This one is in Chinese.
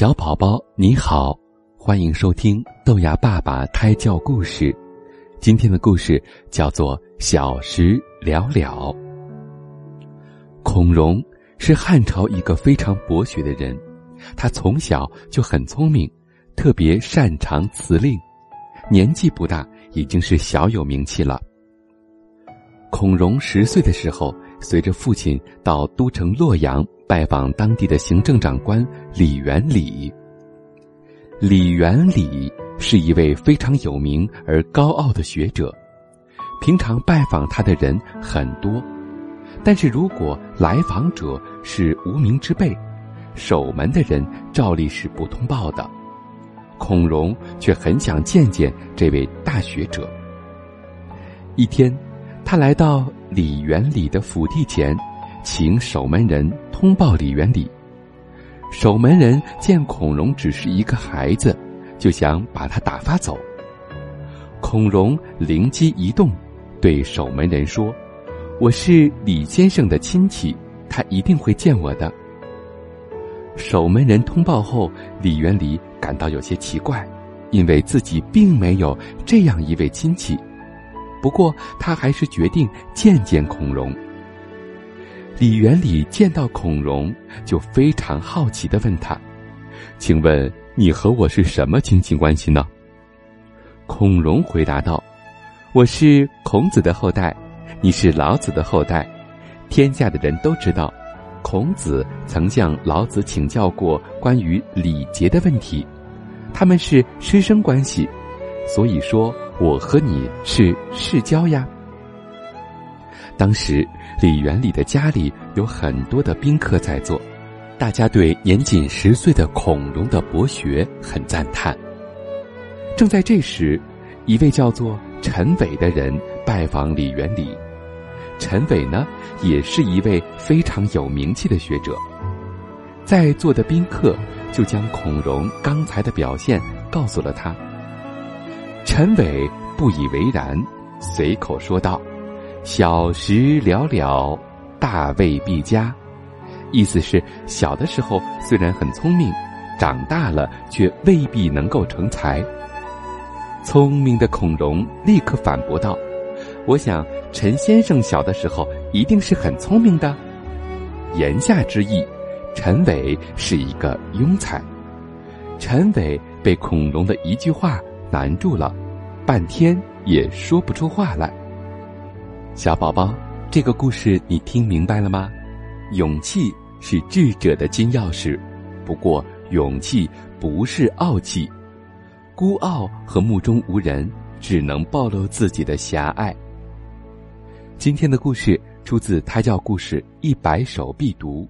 小宝宝你好，欢迎收听豆芽爸爸胎教故事。今天的故事叫做《小时了了》。孔融是汉朝一个非常博学的人，他从小就很聪明，特别擅长辞令，年纪不大，已经是小有名气了。孔融十岁的时候，随着父亲到都城洛阳。拜访当地的行政长官李元礼。李元礼是一位非常有名而高傲的学者，平常拜访他的人很多，但是如果来访者是无名之辈，守门的人照例是不通报的。孔融却很想见见这位大学者。一天，他来到李元礼的府邸前。请守门人通报李元礼。守门人见孔融只是一个孩子，就想把他打发走。孔融灵机一动，对守门人说：“我是李先生的亲戚，他一定会见我的。”守门人通报后，李元礼感到有些奇怪，因为自己并没有这样一位亲戚。不过，他还是决定见见孔融。李元礼见到孔融，就非常好奇的问他：“请问你和我是什么亲戚关系呢？”孔融回答道：“我是孔子的后代，你是老子的后代。天下的人都知道，孔子曾向老子请教过关于礼节的问题，他们是师生关系，所以说我和你是世交呀。”当时，李元礼的家里有很多的宾客在座，大家对年仅十岁的孔融的博学很赞叹。正在这时，一位叫做陈伟的人拜访李元礼。陈伟呢，也是一位非常有名气的学者。在座的宾客就将孔融刚才的表现告诉了他。陈伟不以为然，随口说道。小时了了，大未必佳。意思是小的时候虽然很聪明，长大了却未必能够成才。聪明的孔融立刻反驳道：“我想陈先生小的时候一定是很聪明的。”言下之意，陈伟是一个庸才。陈伟被孔融的一句话难住了，半天也说不出话来。小宝宝，这个故事你听明白了吗？勇气是智者的金钥匙，不过勇气不是傲气，孤傲和目中无人只能暴露自己的狭隘。今天的故事出自《胎教故事一百首必读》。